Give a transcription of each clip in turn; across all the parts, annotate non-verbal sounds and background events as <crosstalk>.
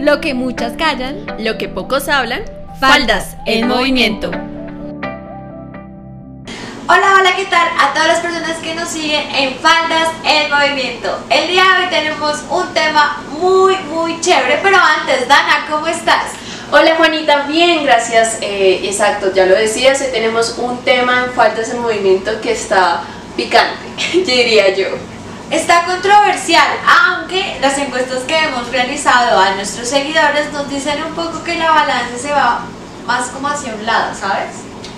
Lo que muchas callan, lo que pocos hablan, faldas en movimiento. Hola, hola, ¿qué tal? A todas las personas que nos siguen en Faldas en Movimiento. El día de hoy tenemos un tema muy, muy chévere, pero antes, Dana, ¿cómo estás? Hola Juanita, bien, gracias. Eh, exacto, ya lo decías, hoy tenemos un tema en Faldas en Movimiento que está picante, <laughs> diría yo. Está controversial, aunque las encuestas que hemos realizado a nuestros seguidores nos dicen un poco que la balanza se va más como hacia un lado, ¿sabes?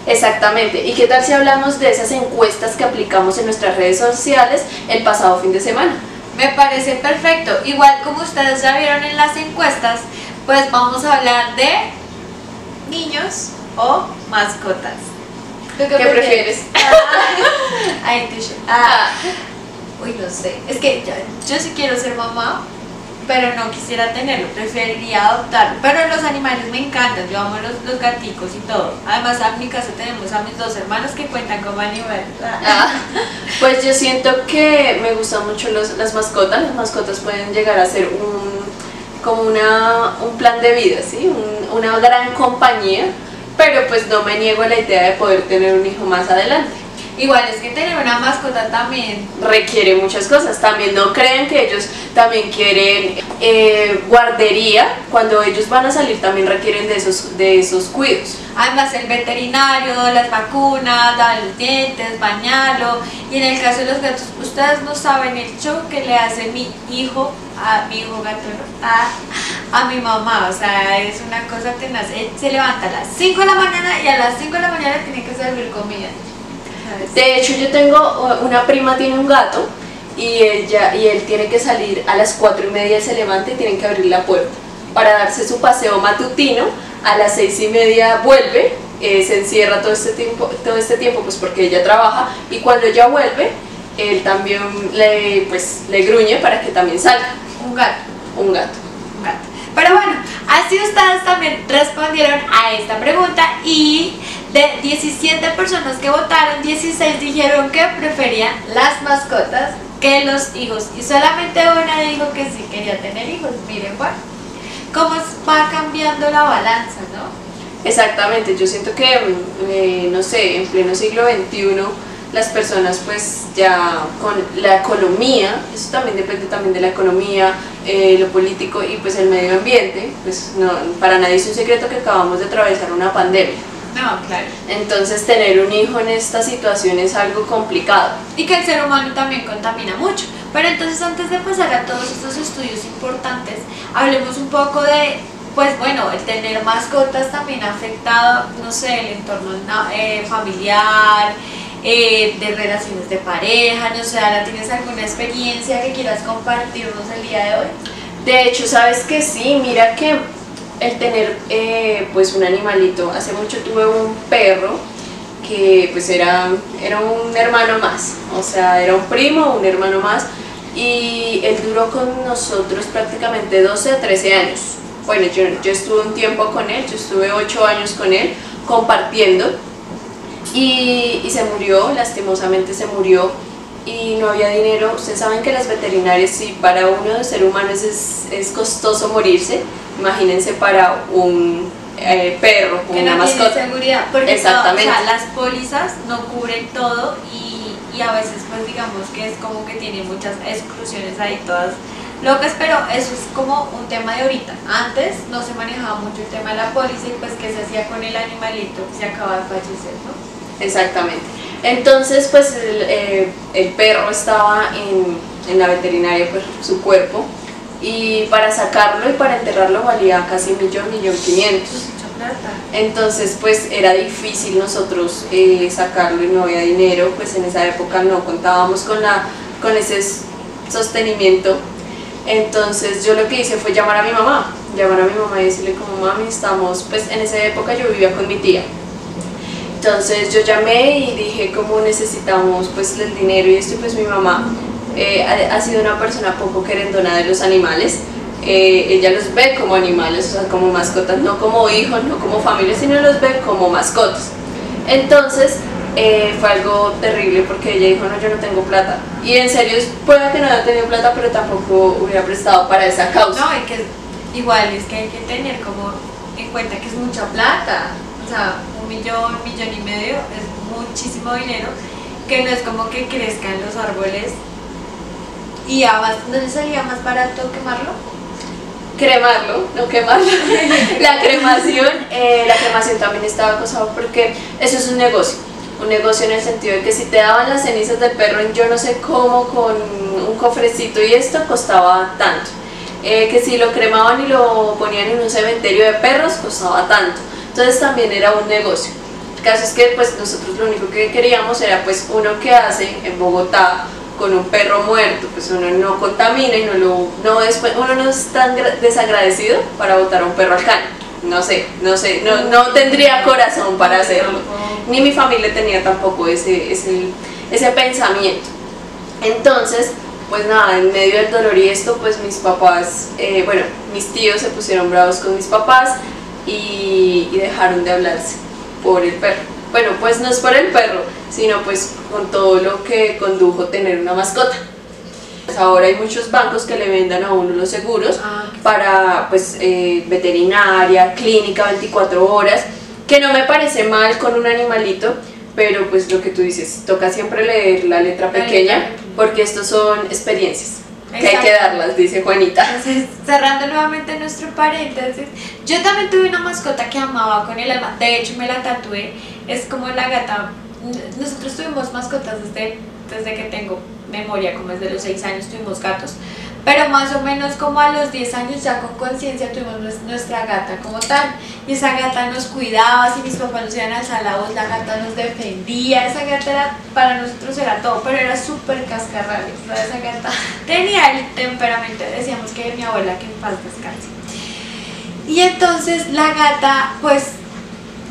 Exactamente. ¿Y qué tal si hablamos de esas encuestas que aplicamos en nuestras redes sociales el pasado fin de semana? Me parece perfecto. Igual como ustedes ya vieron en las encuestas, pues vamos a hablar de niños o mascotas. ¿Tú qué, prefieres? Ay, <laughs> ah, uy, no sé. Es que yo, sí quiero ser mamá, pero no quisiera tenerlo, preferiría adoptarlo. Pero los animales me encantan, yo amo los, los gaticos y todo. Además, en mi casa tenemos a mis dos hermanos que cuentan como animales. Ah, <laughs> pues yo siento que me gustan mucho los, las mascotas. Las mascotas pueden llegar a ser un como una, un plan de vida, ¿sí? una gran compañía, pero pues no me niego a la idea de poder tener un hijo más adelante. Igual es que tener una mascota también requiere muchas cosas. También no crean que ellos también quieren eh, guardería. Cuando ellos van a salir también requieren de esos, de esos cuidados. Además el veterinario, las vacunas, dar los dientes, bañarlo. Y en el caso de los gatos, ustedes no saben el show que le hace mi hijo, a mi hijo gato, a, a mi mamá. O sea, es una cosa tenaz. Él se levanta a las 5 de la mañana y a las 5 de la mañana tiene que servir comida. De hecho, yo tengo, una prima tiene un gato y, ella, y él tiene que salir a las 4 y media, se levanta y tienen que abrir la puerta para darse su paseo matutino. A las 6 y media vuelve, eh, se encierra todo este, tiempo, todo este tiempo pues porque ella trabaja y cuando ella vuelve, él también le, pues, le gruñe para que también salga. Un gato. Un gato. Un gato. Pero bueno, así ustedes también respondieron a esta pregunta y de 17 personas que votaron, 16 dijeron que preferían las mascotas que los hijos y solamente una dijo que sí quería tener hijos. Miren, bueno, cómo va cambiando la balanza, ¿no? Exactamente, yo siento que, mm, eh, no sé, en pleno siglo XXI las personas pues ya con la economía, eso también depende también de la economía, eh, lo político y pues el medio ambiente, pues no, para nadie es un secreto que acabamos de atravesar una pandemia. No, claro. Entonces tener un hijo en esta situación es algo complicado. Y que el ser humano también contamina mucho. Pero entonces antes de pasar a todos estos estudios importantes, hablemos un poco de pues bueno, el tener mascotas también ha afectado, no sé, el entorno eh, familiar, eh, de relaciones de pareja, no sé, ahora ¿tienes alguna experiencia que quieras compartirnos el día de hoy? De hecho, sabes que sí, mira que el tener eh, pues un animalito, hace mucho tuve un perro que pues era, era un hermano más, o sea, era un primo, un hermano más, y él duró con nosotros prácticamente 12 a 13 años. Bueno, yo, yo estuve un tiempo con él, yo estuve 8 años con él compartiendo, y, se murió, lastimosamente se murió y no había dinero. Ustedes saben que las veterinarias, si para uno de ser humano es, es costoso morirse, imagínense para un eh, perro, que una no mascota. seguridad, porque Exactamente. las pólizas no cubren todo y, y, a veces pues digamos que es como que tiene muchas exclusiones ahí todas locas, pero eso es como un tema de ahorita. Antes no se manejaba mucho el tema de la póliza y pues qué se hacía con el animalito que se acaba de fallecer, ¿no? Exactamente. Entonces, pues el, eh, el perro estaba en, en, la veterinaria, pues su cuerpo, y para sacarlo y para enterrarlo valía casi un millón, millón quinientos. Entonces, pues era difícil nosotros eh, sacarlo y no había dinero, pues en esa época no contábamos con, la, con ese sostenimiento. Entonces yo lo que hice fue llamar a mi mamá, llamar a mi mamá y decirle como mami, estamos, pues en esa época yo vivía con mi tía entonces yo llamé y dije cómo necesitamos pues el dinero y esto pues mi mamá eh, ha, sido una persona poco querendona de los animales. Eh, ella los ve como animales, o sea, como mascotas, no como hijos, no como familia, sino los ve como mascotas. Entonces eh, fue algo terrible porque ella dijo, no, yo no tengo plata. Y en serio, puede que no haya tenido plata, pero tampoco hubiera prestado para esa causa. No, y que igual es que hay que tener como en cuenta que es mucha plata. O sea, un millón, un millón y medio es muchísimo dinero que no es como que crezcan los árboles y además, ¿no le salía más barato quemarlo? cremarlo, no quemarlo. <laughs> la cremación, eh, la cremación también estaba acosado porque eso es un negocio. Un negocio en el sentido de que si te daban las cenizas del perro en yo no sé cómo con un cofrecito y esto costaba tanto. Eh, que si lo cremaban y lo ponían en un cementerio de perros costaba tanto. Entonces también era un negocio. El caso es que pues nosotros lo único que queríamos era pues uno que hace en Bogotá con un perro muerto, pues uno no contamina y no lo, no después, uno no es tan desagradecido para botar a un perro al caño. No sé, no sé, no, no tendría corazón para hacerlo. Ni mi familia tenía tampoco ese, ese, ese pensamiento. Entonces, pues nada, en medio del dolor y esto, pues mis papás, eh, bueno, mis tíos se pusieron bravos con mis papás y, y dejaron de hablarse por el perro. Bueno, pues no es por el perro, sino pues con todo lo que condujo tener una mascota. Pues ahora hay muchos bancos que le vendan a uno los seguros Ah, para pues eh, veterinaria, clínica 24 horas, que no me parece mal con un animalito, pero pues lo que tú dices, toca siempre leer la letra La pequeña letra pequeña. porque estos son experiencias que hay que darlas, dice Juanita. Entonces, cerrando nuevamente nuestro paréntesis, yo también tuve una mascota que amaba con el alma, de hecho me la tatué, es como la gata, nosotros tuvimos mascotas desde, desde que tengo memoria, como desde los 6 años tuvimos gatos, pero más o menos como a los 10 años ya con conciencia tuvimos nues- nuestra gata como tal, y esa gata nos cuidaba, si mis papás nos iban a alzar la la gata nos defendía, esa gata era, para nosotros era todo, pero era súper cascarrable, o sea, esa gata <laughs> tenía el temperamento, decíamos que mi abuela que en paz descanse. Y entonces la gata, pues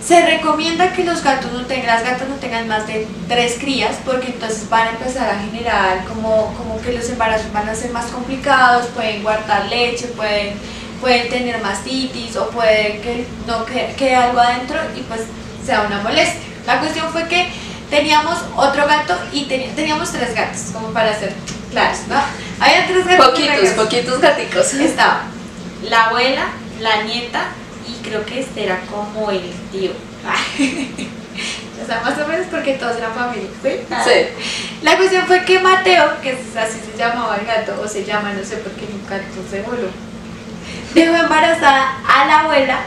se recomienda que los gatos no tengan, las gatas no tengan más de tres crías porque entonces van a empezar a generar como, como que los embarazos van a ser más complicados, pueden guardar leche, pueden, pueden tener mastitis o puede que no que- quede algo adentro y pues sea una molestia. La cuestión fue que teníamos otro gato y teníamos tres gatos, como para ser claros, ¿no? Había tres gatos. Poquitos, poquitos gaticos. Estaba la abuela, la nieta creo que este era como el tío. <laughs> o sea, más o menos porque todos eran familia. ¿sí? Sí. La cuestión fue que Mateo, que así se llamaba el gato, o se llama, no sé por qué nunca se voló, dejó embarazada a la abuela,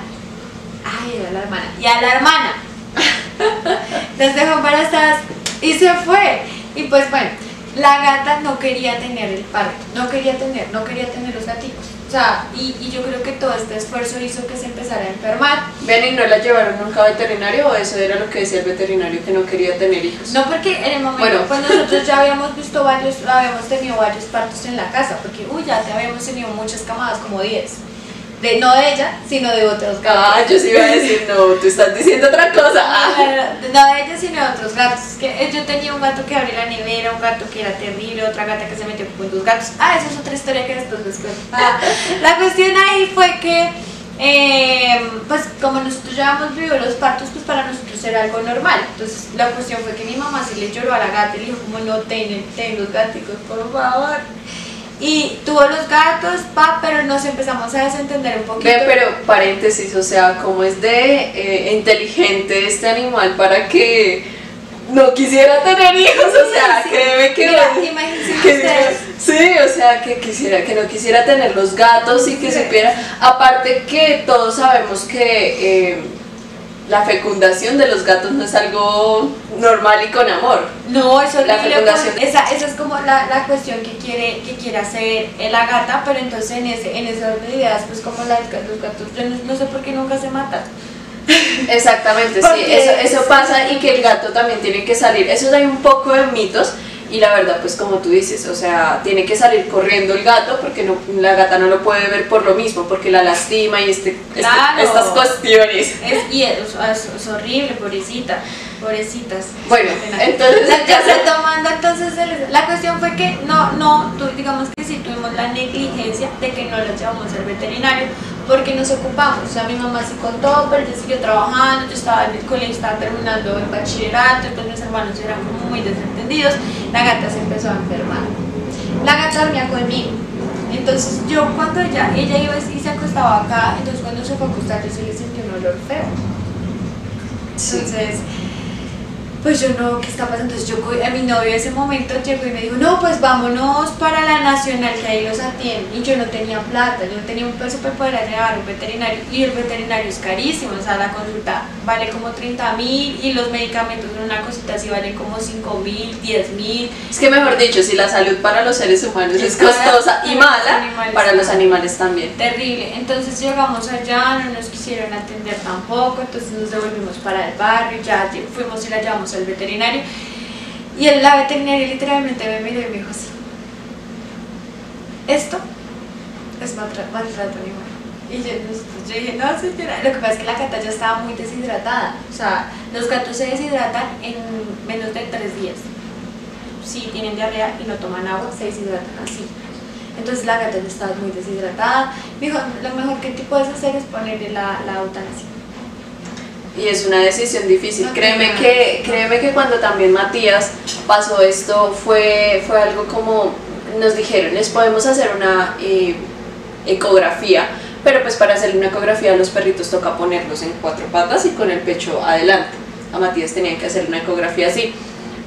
ay, era la hermana, y a la hermana. <laughs> Las dejó embarazadas y se fue. Y pues bueno, la gata no quería tener el parto, no quería tener, no quería tener los gaticos. Sea, y, y yo creo que todo este esfuerzo hizo que se empezara a enfermar. Ven y no la llevaron nunca a veterinario o eso era lo que decía el veterinario que no quería tener hijos. No porque en el momento, Bueno. pues nosotros ya habíamos visto varios, habíamos tenido varios partos en la casa, porque uy, ya te habíamos tenido muchas camadas, como 10. De, no de ella, sino de otros gatos. Ah, yo sí iba a decir, no, tú estás diciendo otra cosa. Ah. No de ella, sino de otros gatos. Que eh, yo tenía un gato que abría la nevera, un gato que era terrible, otra gata que se metió con dos gatos. Ah, esa es otra historia que después les cuento. Ah, <laughs> la cuestión ahí fue que, eh, pues como nosotros ya habíamos vivido los partos, pues para nosotros era algo normal. Entonces la cuestión fue que mi mamá sí le lloró a la gata y le dijo, como no, ten, ten los gaticos, por favor. Y tuvo los gatos, pa, pero nos empezamos a desentender un poquito. Ve, pero paréntesis, o sea, como es de eh, inteligente este animal para que no quisiera tener hijos, o sea, Sí, créeme que... Mira, imagínense que- ustedes. sí, o sea, que quisiera, que no quisiera tener los gatos y que Sí. supiera, aparte que todos sabemos que eh, la fecundación de los gatos no es algo normal y con amor. No, es horrible. La fecundación. esa, esa es como la, la cuestión que quiere, que quiere hacer eh, la gata, pero entonces en ese, en esas ideas, pues como la, los gatos, yo no, no sé por qué nunca se matan. <laughs> Exactamente, sí, <laughs> eso, eso pasa y que el gato también tiene que salir. Eso hay un poco de mitos y la verdad, pues como tú dices, o sea, tiene que salir corriendo el gato porque no, la gata no lo puede ver por lo mismo, porque la lastima y este, este- estas cuestiones. Es, y es, es- es horrible, pobrecita, pobrecitas. Bueno, entonces, Ya, retomando entonces, el- la cuestión fue que no, no, digamos que sí tuvimos la negligencia de que no lo llevamos al veterinario porque nos ocupamos. O sea, mi mamá sí contó, pero ella siguió trabajando, yo estaba en el colegio, estaba terminando el bachillerato, entonces mis hermanos eran muy desentendidos. La gata se empezó a enfermar. La gata dormía conmigo. Entonces yo cuando ella, ella iba y se acostaba acá, entonces cuando se fue a acostar yo sí le sentí un olor feo. Entonces, pues yo no, ¿qué está pasando? Entonces yo, a mi novio en ese momento llegó y me dijo, no, pues vámonos para la nacional que ahí los atienden. Y yo no tenía plata, yo no tenía un peso para poder llevar un veterinario. Y el veterinario es carísimo, o sea, la consulta vale como 30 mil y los medicamentos en una cosita así valen como 5 mil, 10 mil. Es que mejor dicho, si la salud para los seres humanos es costosa y los mala, para los animales también. Terrible. Entonces llegamos allá, no nos quisieron atender tampoco, entonces nos devolvimos para el barrio, ya fuimos y la llevamos al veterinario. Y el- la veterinaria literalmente me miró y me dijo esto es maltra- maltrato animal. Y yo, yo dije, no señora, lo que pasa es que la gata ya estaba muy deshidratada. O sea, los gatos se deshidratan en menos de tres días. Si tienen diarrea y no toman agua, se deshidratan así. Entonces la gata ya estaba muy deshidratada. Me dijo, lo mejor que tú puedes hacer es ponerle la, la eutanasia. Y es una decisión difícil. No créeme tenía- que, créeme que cuando también Matías pasó esto fue, fue algo como nos dijeron, les podemos hacer una eh, ecografía, pero pues para hacer una ecografía a los perritos toca ponerlos en cuatro patas y con el pecho adelante. A Matías tenían que hacer una ecografía así.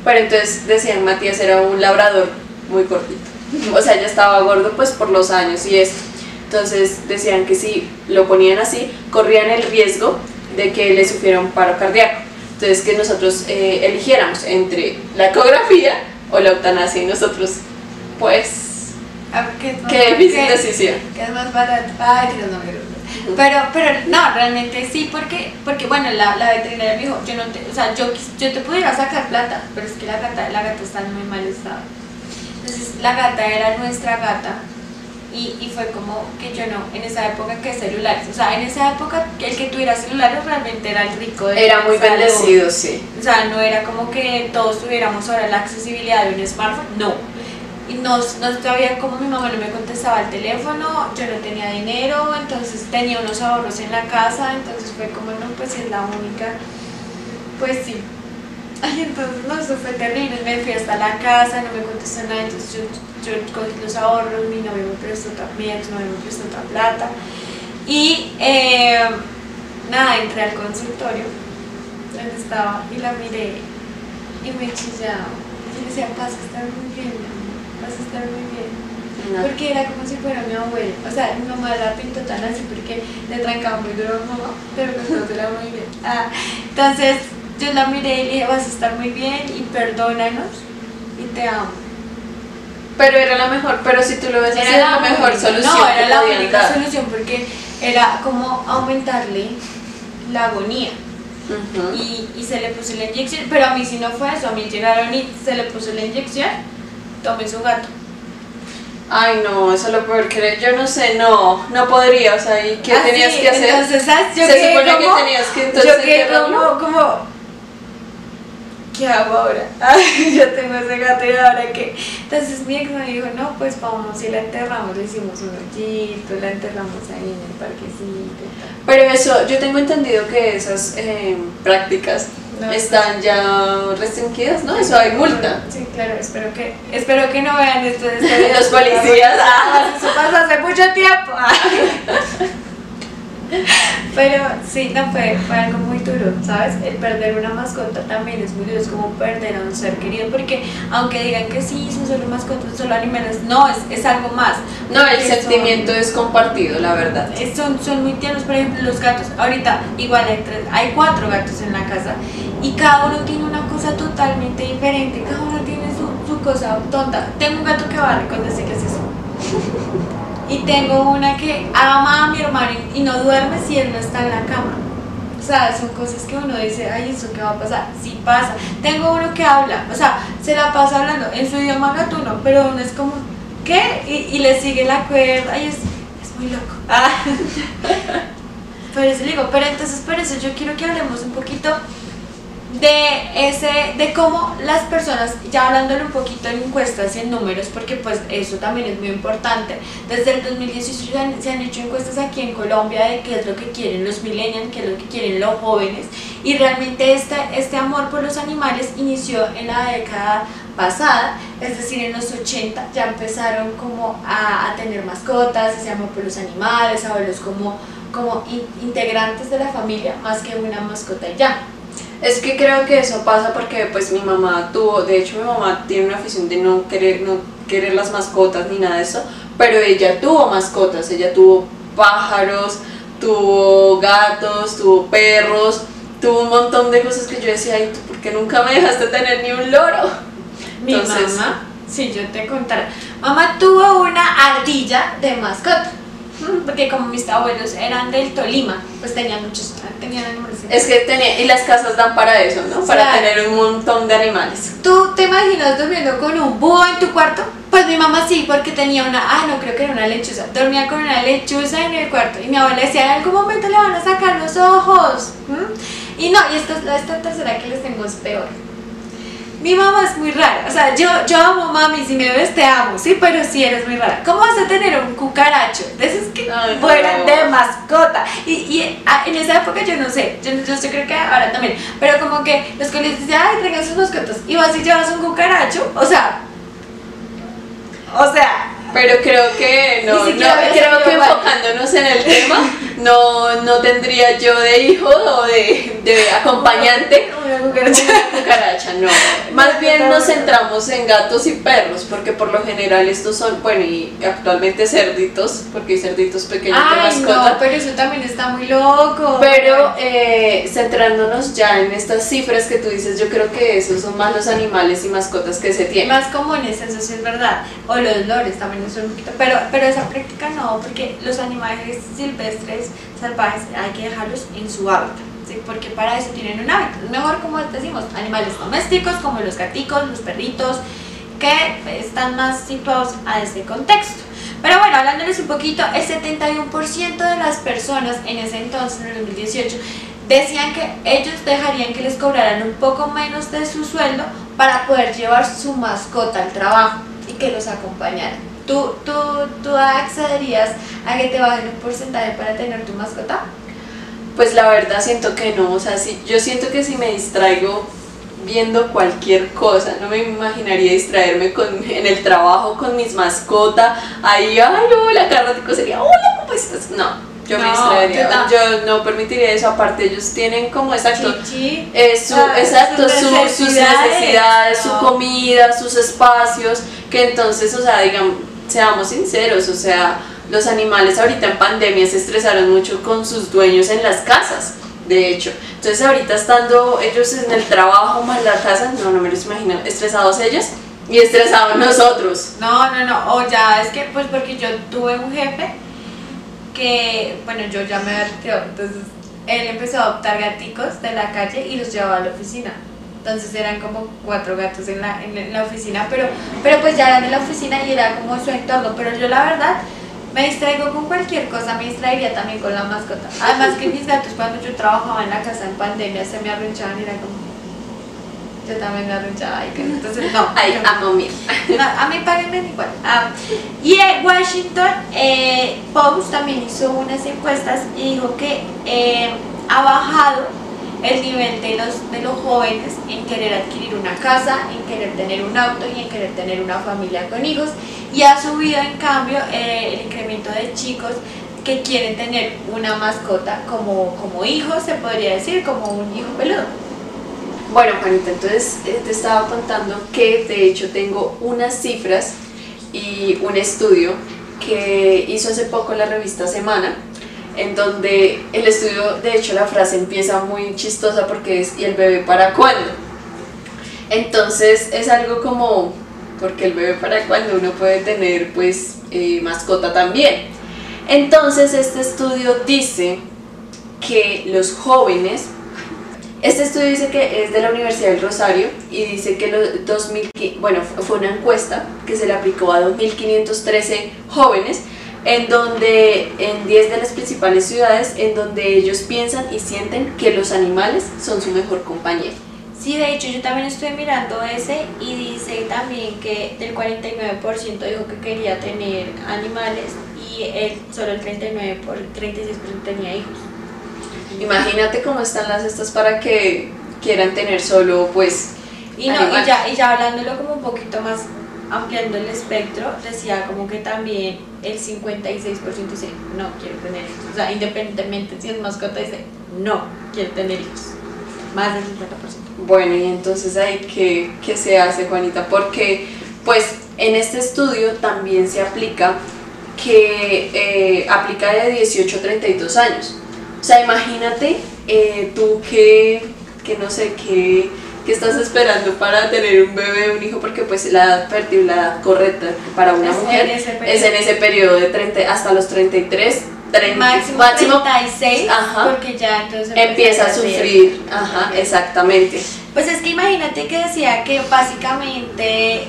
Pero entonces decían, Matías era un labrador muy cortito. <laughs> O sea, ya estaba gordo pues por los años y esto. Entonces decían que si lo ponían así, corrían el riesgo de que le sufriera un paro cardíaco. Entonces que nosotros eh, eligiéramos entre la ecografía o la eutanasia y nosotros, pues, A ver, ¿qué qué difícil ¿Qué- decisión. qué es más barato? Ay, que no me gusta. Pero, pero no, realmente sí, porque, porque bueno, la, la veterinaria me dijo, yo no te, o sea, yo, yo te pudiera sacar plata, pero es que la gata, la gata está en muy mal estado. Entonces, la gata era nuestra gata y, y fue como que yo no, en esa época que celulares, o sea, en esa época el que tuviera celulares realmente era el rico de Era muy salón. bendecido, sí. O sea, no era como que todos tuviéramos ahora la accesibilidad de un smartphone, no. Y no, no sabía cómo mi mamá no me contestaba el teléfono, yo no tenía dinero, entonces tenía unos ahorros en la casa, entonces fue como, no, pues es la única, pues sí. <laughs> Ay, entonces, no, eso fue terrible, me fui hasta la casa, no me contestó nada, entonces yo, yo cogí los ahorros, mi novio me prestó también, mi novio me prestó otra plata. Y eh, nada, entré al consultorio donde estaba y la miré y me chillaba. Y le decía, vas a estar muy bien, mi amor, vas a estar muy bien. No. Porque era como si fuera mi abuela. O sea, mi mamá la pintó tan así porque le trancaba muy duro a mi mamá, pero todo era muy bien. Ah, entonces yo la miré y le dije, vas a estar muy bien y perdónanos y te amo. Pero era la mejor, pero si tú lo ves Era la mejor única- solución No, que era la única dar. solución porque era como aumentarle la agonía. Y, y se le puso la inyección, pero a mí sí no fue eso, a mí llegaron y se le puso la inyección, tome su gato. Ay, no, eso lo peor que yo no sé, no, no podría, o sea, ¿y qué Así, tenías que hacer? Ah, Entonces, ¿sabes? Yo Se supone que tenías que entonces Yo como, como, ¿qué hago ahora? Ay, <laughs> yo tengo ese gato y ahora qué. Entonces mi ex me dijo, no, pues vamos y la enterramos, le hicimos un hoyito, la enterramos ahí en el parquecito. Pero eso, yo tengo entendido que esas eh, prácticas No. están ya restringidas, ¿no? Eso hay multa. Sí, claro, espero que, espero que no vean esto de. <laughs> Los policías. <laughs> Ah, Eso pasó hace mucho tiempo. <laughs> Pero sí, no fue, fue algo muy duro, ¿sabes? El perder una mascota también es muy duro, es como perder a un ser querido, porque aunque digan que sí, son solo mascotas, solo animales, no, es, es algo más. No, el son- sentimiento es compartido, la verdad. son, son muy tiernos, por ejemplo, los gatos. Ahorita, igual hay, tres, hay cuatro gatos en la casa y cada uno tiene una cosa totalmente diferente. Cada uno tiene su, su cosa tonta. Tengo un gato que barre cuando sé que. Y tengo una que ama a mi hermano y, no duerme si él no está en la cama. O sea, son cosas que uno dice, ay, ¿eso qué va a pasar? Sí pasa. Tengo uno que habla, o sea, se la pasa hablando en su idioma gatuno, pero uno es como, ¿qué? Y, y le sigue la cuerda, ay, es, es muy loco. Ah. <laughs> Por eso le digo, pero entonces por eso yo quiero que hablemos un poquito de ese, de cómo las personas, ya hablándole un poquito en encuestas y en números, porque pues eso también es muy importante. Desde el 2018 se han, se han hecho encuestas aquí en Colombia de qué es lo que quieren los millennials, qué es lo que quieren los jóvenes, y realmente este, amor por los animales inició en la década pasada, es decir, en los 80 ya empezaron como a, a tener mascotas, se llaman por los animales, a verlos como, como in- integrantes de la familia más que una mascota ya. Es que creo que eso pasa porque pues mi mamá tuvo, de hecho mi mamá tiene una afición de no querer, no querer las mascotas ni nada de eso, pero ella tuvo mascotas, ella tuvo pájaros, tuvo gatos, tuvo perros, tuvo un montón de cosas que yo decía, ay, ¿tú por qué nunca me dejaste tener ni un loro? Mi Entonces- mamá, si yo te contara, mamá tuvo una ardilla de mascota, <laughs> porque como mis abuelos eran del Tolima, pues tenían muchos, tenían animales. Es que tenía, y las casas dan para eso, ¿no? Para tener un montón de animales. ¿Tú te imaginas durmiendo con un búho en tu cuarto? Pues mi mamá sí, porque tenía una, ah, no creo que era una lechuza, dormía con una lechuza en el cuarto y mi abuela decía, en algún momento le van a sacar los ojos. Y no, y esta, es- esta tercera que les tengo es peor. Mi mamá es muy rara, o sea, yo, yo amo mami, si me ves te amo, sí, pero sí eres muy rara. ¿Cómo vas a tener un cucaracho? De esos que Ay, no. fueran de mascota. Y, y ah, en esa época yo no sé, yo, yo, yo creo que ahora también, pero como que los colegios decían, ay, traigan sus mascotas, y vas y llevas un cucaracho, o sea, o sea, Pero creo que no, no, creo que enfocándonos en el tema, no, no tendría yo de hijo o de, de acompañante una cucaracha. no. <laughs> Más bien nos centramos en gatos y perros, porque por lo general estos son, bueno, y actualmente cerditos, porque hay cerditos pequeños de mascota. no, pero eso también está muy loco. Pero eh, centrándonos ya en estas cifras que tú dices, yo creo que esos son más los animales y mascotas que se tienen. más comunes, eso sí es verdad. O los lores también Pero, pero esa práctica no, porque los animales silvestres, salvajes, hay que dejarlos en su hábitat. Porque para eso tienen un hábitat. Mejor, como decimos, animales domésticos como los gaticos, los perritos, que están más situados a este contexto. Pero bueno, hablándoles un poquito, el 71% de las personas en ese entonces, en el 2018, decían que ellos dejarían que les cobraran un poco menos de su sueldo para poder llevar su mascota al trabajo y que los acompañaran. ¿Tú, tú, tú accederías a que te bajen un porcentaje para tener tu mascota? Pues la verdad siento que no, o sea, si, yo siento que si me distraigo viendo cualquier cosa, no me imaginaría distraerme con, en el trabajo con mis mascotas, ahí, ay, hola, cada ratico sería, hola, ¿cómo estás? No, yo me No, distraería, yo no. yo no permitiría eso, aparte ellos tienen como, exacto, Chichi. eh, su- Ah, exacto, sus su- sus necesidades, su no. comida, sus espacios, que entonces, o sea, digamos, seamos sinceros, o sea, los animales ahorita en pandemia se estresaron mucho con sus dueños en las casas, de hecho. Entonces ahorita estando ellos en el trabajo más la casa, no, no me los imagino, estresados ellos y estresados nosotros. No, no, no, o ya es que pues porque yo tuve un jefe que, bueno, yo ya me retirado, entonces él empezó a adoptar gaticos de la calle y los llevaba a la oficina. Entonces eran como cuatro gatos en la, en la- oficina, pero, pero pues ya eran en la oficina y era como su entorno. Pero yo la verdad me distraigo con cualquier cosa, me distraería también con la mascota. Además que mis gatos cuando yo trabajaba en la casa en pandemia se me arrunchaban y era como... Yo también me arrunchaba y entonces no. <laughs> Ay, mío. no, a mí páguenme igual. Ah, y en Washington eh, Post también hizo unas encuestas y dijo que eh, ha bajado el nivel de los, de los jóvenes en querer adquirir una casa, en querer tener un auto y en querer tener una familia con hijos. Y ha subido en cambio eh, el incremento de chicos que quieren tener una mascota como, como hijo, se podría decir, como un hijo peludo. Bueno, Juanita, entonces eh, te estaba contando que de hecho tengo unas cifras y un estudio que hizo hace poco la revista Semana, en donde el estudio, de hecho la frase empieza muy chistosa porque es ¿y el bebé para cuándo? Entonces es algo como, porque el bebé para cuándo uno puede tener pues eh, mascota también. Entonces este estudio dice que los jóvenes este estudio dice que es de la Universidad del Rosario y dice que los 2000, qui- bueno, fu- fue una encuesta que se le aplicó a 2.513 jóvenes en donde en 10 de las principales ciudades en donde ellos piensan y sienten que los animales son su mejor compañero. Sí, de hecho yo también estoy mirando ese y dice también que del 49% dijo que quería tener animales y el, solo el 39 por 36% tenía hijos. Imagínate cómo están las estas para que quieran tener solo pues Y, no, y, ya, y ya hablándolo como un poquito más, ampliando el espectro, decía como que también el 56% dice, no quiero tener hijos. O sea, independientemente si es mascota, dice, no quiero tener hijos. Más del 50%. Bueno, y entonces ahí, ¿qué, qué se hace, Juanita? Porque, pues, en este estudio también se aplica que eh, aplica de 18 a 32 años. O sea, imagínate eh, tú que, que no sé, que, que estás esperando para tener un bebé, un hijo, porque pues la edad fértil, la edad correcta para una Es mujer es en ese periodo de 30 hasta los 33, 30, Máximo, 36, Ajá. porque ya entonces empieza a sufrir. Ajá, exactamente. Pues es que imagínate que decía que básicamente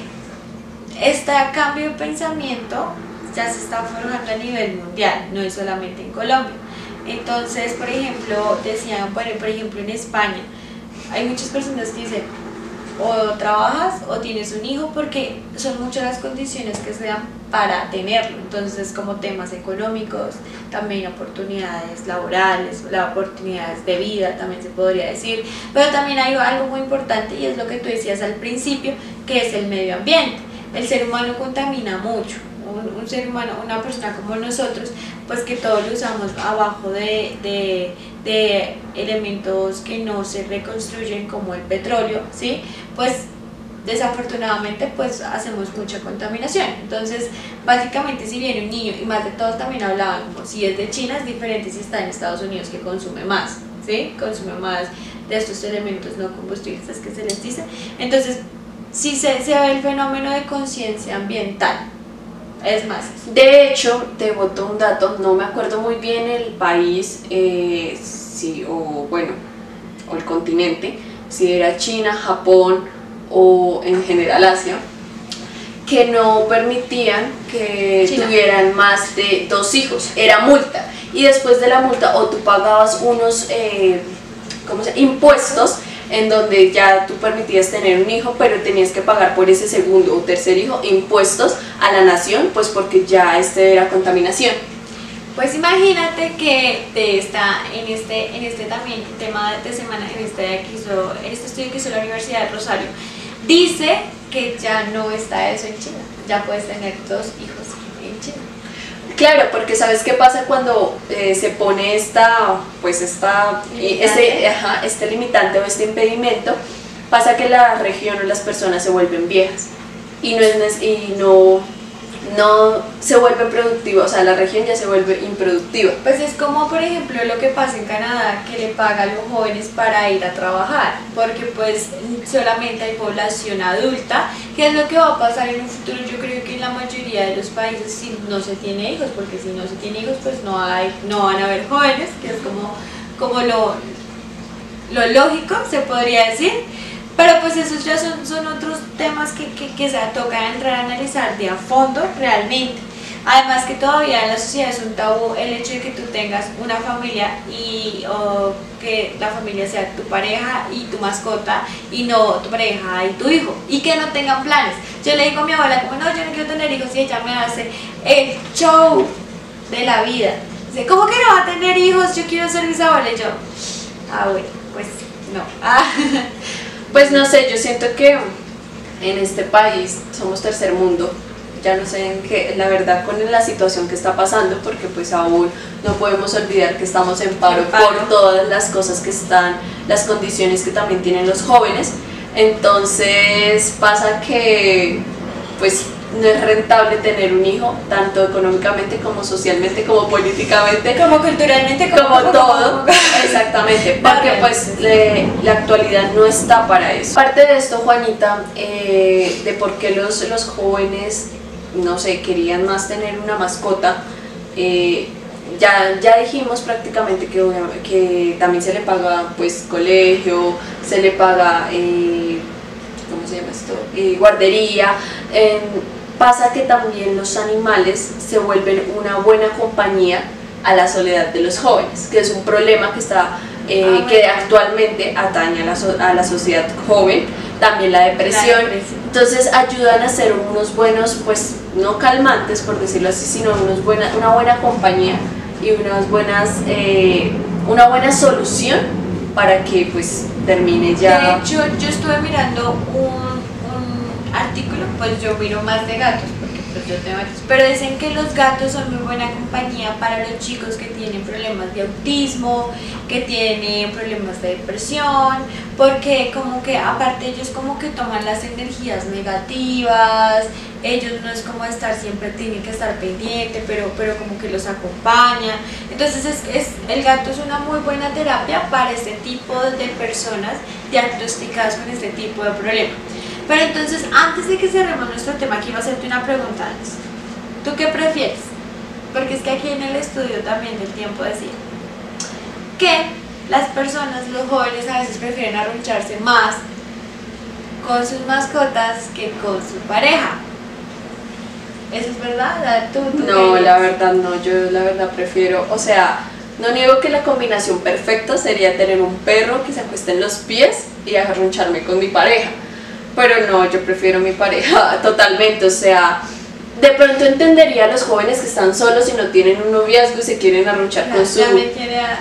este cambio de pensamiento ya se está forjando a nivel mundial, no es solamente en Colombia. Entonces, por ejemplo, decían, bueno, por ejemplo en España, hay muchas personas que dicen, o trabajas o tienes un hijo porque son muchas las condiciones que se dan para tenerlo. Entonces, como temas económicos, también oportunidades laborales, las oportunidades de vida, también se podría decir. Pero también hay algo muy importante y es lo que tú decías al principio, que es el medio ambiente. El ser humano contamina mucho. Un, un ser humano, una persona como nosotros, pues que todo lo usamos abajo de, de, de elementos que no se reconstruyen como el petróleo, ¿sí? Pues desafortunadamente pues hacemos mucha contaminación. Entonces, básicamente si viene un niño, y más de todos también hablaban, como si es de China es diferente si está en Estados Unidos que consume más, ¿sí? Consume más de estos elementos no combustibles es que se les dice. Entonces, si se, se ve el fenómeno de conciencia ambiental, es más. De hecho, te boto un dato, no me acuerdo muy bien el país, eh, si, o bueno, o el continente, si era China, Japón o en general Asia, que no permitían que China. tuvieran más de dos hijos, era multa. Y después de la multa, o tú pagabas unos eh, ¿cómo se? impuestos en donde ya tú permitías tener un hijo, pero tenías que pagar por ese segundo o tercer hijo impuestos a la nación, pues porque ya este era contaminación. Pues imagínate que te está en este, en este también tema de semana, en este, en este estudio que hizo la Universidad de Rosario, dice que ya no está eso en China, ya puedes tener dos hijos. Claro, porque sabes qué pasa cuando eh, se pone esta, pues esta, este, Limitante. ajá, este limitante o este impedimento, pasa que la región o las personas se vuelven viejas y no, es, y no, no se vuelve productiva, o sea, la región ya se vuelve improductiva. Pues es como por ejemplo lo que pasa en Canadá, que le paga a los jóvenes para ir a trabajar, porque pues solamente hay población adulta, que es lo que va a pasar en un futuro, yo creo que en la mayoría de los países si no se tiene hijos, porque si no se tiene hijos pues no hay, no van a haber jóvenes, que es como, como lo, lo lógico, se podría decir. Pero pues esos ya son, son otros temas que, que, que se toca entrar a analizar de a fondo realmente. Además que todavía en la sociedad es un tabú el hecho de que tú tengas una familia y o que la familia sea tu pareja y tu mascota y no tu pareja y tu hijo y que no tengan planes. Yo le digo a mi abuela como no, yo no quiero tener hijos y ella me hace el show de la vida. Dice, ¿cómo que no va a tener hijos? Yo quiero ser bisabuela y yo, ah bueno, pues no. Ah. <laughs> Pues no sé, yo siento que en este país somos tercer mundo. Ya no sé en qué, la verdad con la situación que está pasando, porque pues aún no podemos olvidar que estamos en paro, En paro. por todas las cosas que están, las condiciones que también tienen los jóvenes. Entonces pasa que pues no es rentable tener un hijo, tanto económicamente como socialmente, como políticamente, Como culturalmente, como todo, <laughs> exactamente, <laughs> porque pues le- la actualidad no está para eso. Parte de esto, Juanita, eh, de por qué los, los jóvenes, no sé, querían más tener una mascota, eh, ya, ya dijimos prácticamente que, que también se le paga pues colegio, se le paga, eh, ¿cómo se llama esto? Eh, guardería. en- pasa que también los animales se vuelven una buena compañía a la soledad de los jóvenes, que es un problema que está eh, Ah, que actualmente atañe a la, so- a la sociedad joven, también la depresión. depresión. Entonces ayudan a ser unos buenos, pues no calmantes por decirlo así, sino unos buena, una buena compañía y unas buenas, eh, una buena solución para que pues termine ya. De hecho, yo estuve mirando un, un artículo, pues yo miro más de gatos, porque pues yo tengo gatos, pero dicen que los gatos son muy buena compañía para los chicos que tienen problemas de autismo, que tienen problemas de depresión, porque como que aparte ellos como que toman las energías negativas, ellos no es como estar siempre, tienen que estar pendiente, pero, pero como que los acompaña. Entonces es, es, el gato es una muy buena terapia para este tipo de personas diagnosticadas con este tipo de problema. Pero entonces, antes de que cerremos nuestro tema, quiero hacerte una pregunta. ¿Tú qué prefieres? Porque es que aquí en el estudio también del tiempo decía que las personas, los jóvenes a veces prefieren arruncharse más con sus mascotas que con su pareja. ¿Eso es verdad? ¿Tú, tú No, la verdad no, yo la verdad prefiero, o sea, no niego que la combinación perfecta sería tener un perro que se acueste en los pies y arruncharme con mi pareja, pero no, yo prefiero mi pareja <laughs> totalmente, o sea, de pronto entendería a los jóvenes que están solos y no tienen un noviazgo y se quieren arrunchar con su... A-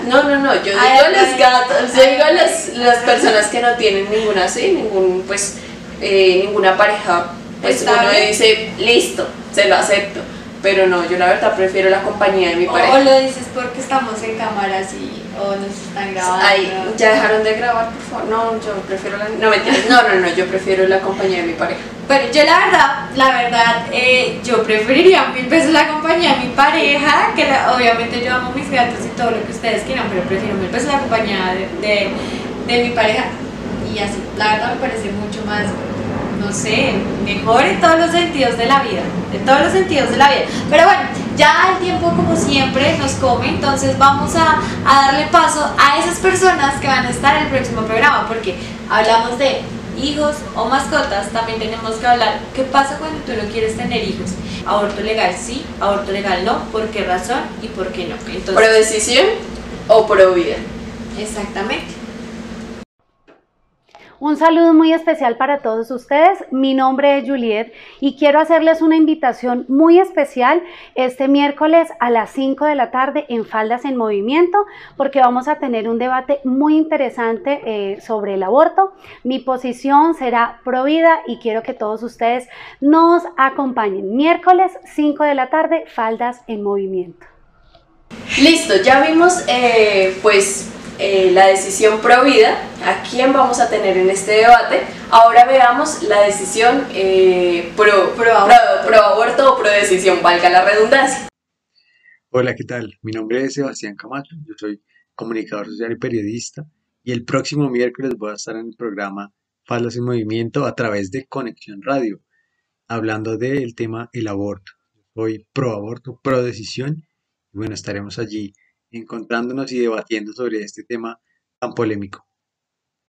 No, no, no, yo digo Ay, a los gatos, yo ay, digo a las, las personas que no tienen ninguna así, ningún, pues, eh, ninguna pareja, pues uno dice, listo, se lo acepto. Pero no, yo la verdad prefiero la compañía de mi O, pareja. o lo dices porque estamos en cámaras y o nos están grabando. Ay, ya dejaron de grabar, por favor. No, yo prefiero la. No. No, no, no, yo prefiero la compañía de mi pareja. Bueno, yo la verdad, la verdad, eh, yo preferiría mil veces la compañía de mi pareja, que la- obviamente yo amo mis gatos y todo lo que ustedes quieran, pero prefiero mil veces la compañía de, de, de mi pareja y así, la verdad me parece mucho más, no sé, mejor en todos los sentidos de la vida, en todos los sentidos de la vida. Pero bueno, ya el tiempo como siempre nos come, entonces vamos a, a darle paso a esas personas que van a estar en el próximo programa, porque hablamos de hijos o mascotas, también tenemos que hablar qué pasa cuando tú no quieres tener hijos. Aborto legal sí, aborto legal no, por qué razón y por qué no. Entonces, ¿Pro decisión o pro vida? exactamente. Un saludo muy especial para todos ustedes. Mi nombre es Juliet y quiero hacerles una invitación muy especial este miércoles a las 5 de la tarde en Faldas en Movimiento porque vamos a tener un debate muy interesante eh, sobre el aborto. Mi posición será pro vida y quiero que todos ustedes nos acompañen. Miércoles 5 de la tarde, Faldas en Movimiento. Listo, ya vimos eh, pues eh, la decisión pro vida, a quién vamos a tener en este debate. Ahora veamos la decisión eh, pro, pro, pro- pro aborto o pro decisión, valga la redundancia. Hola, ¿qué tal? Mi nombre es Sebastián Camacho, yo soy comunicador social y periodista y el próximo miércoles voy a estar en el programa Faldas en Movimiento a través de Conexión Radio, hablando del tema el aborto. Soy pro aborto, pro decisión y bueno, estaremos allí encontrándonos y debatiendo sobre este tema tan polémico.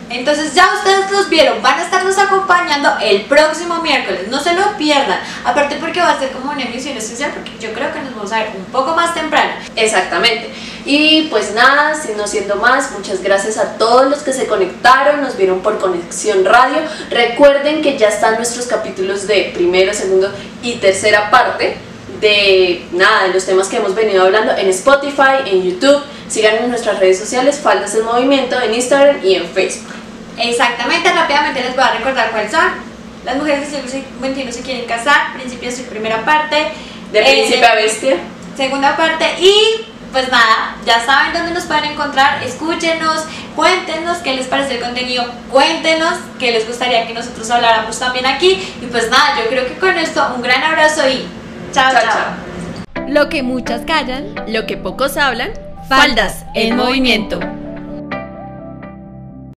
Entonces ya ustedes los vieron, van a estarnos acompañando el próximo miércoles, no se lo pierdan, aparte porque va a ser como una emisión especial porque yo creo que nos vamos a ver un poco más temprano. Exactamente. Y pues nada, sin no siendo más, muchas gracias a todos los que se conectaron, nos vieron por Conexión Radio. Recuerden que ya están nuestros capítulos de primero, segundo y tercera parte de nada, de los temas que hemos venido hablando en Spotify, en YouTube. Sigan en nuestras redes sociales, Faldas en Movimiento, en Instagram y en Facebook. Exactamente, rápidamente les voy a recordar cuáles son. Las mujeres del siglo XXI se quieren casar, principios y primera parte. De Eh, Príncipe a Bestia. segunda parte y pues nada, ya saben dónde nos pueden encontrar, escúchenos, cuéntenos qué les parece el contenido, cuéntenos qué les gustaría que nosotros habláramos también aquí y pues nada, yo creo que con esto un gran abrazo y chao. chao. Lo que muchas callan, Lo que pocos hablan. faldas en movimiento.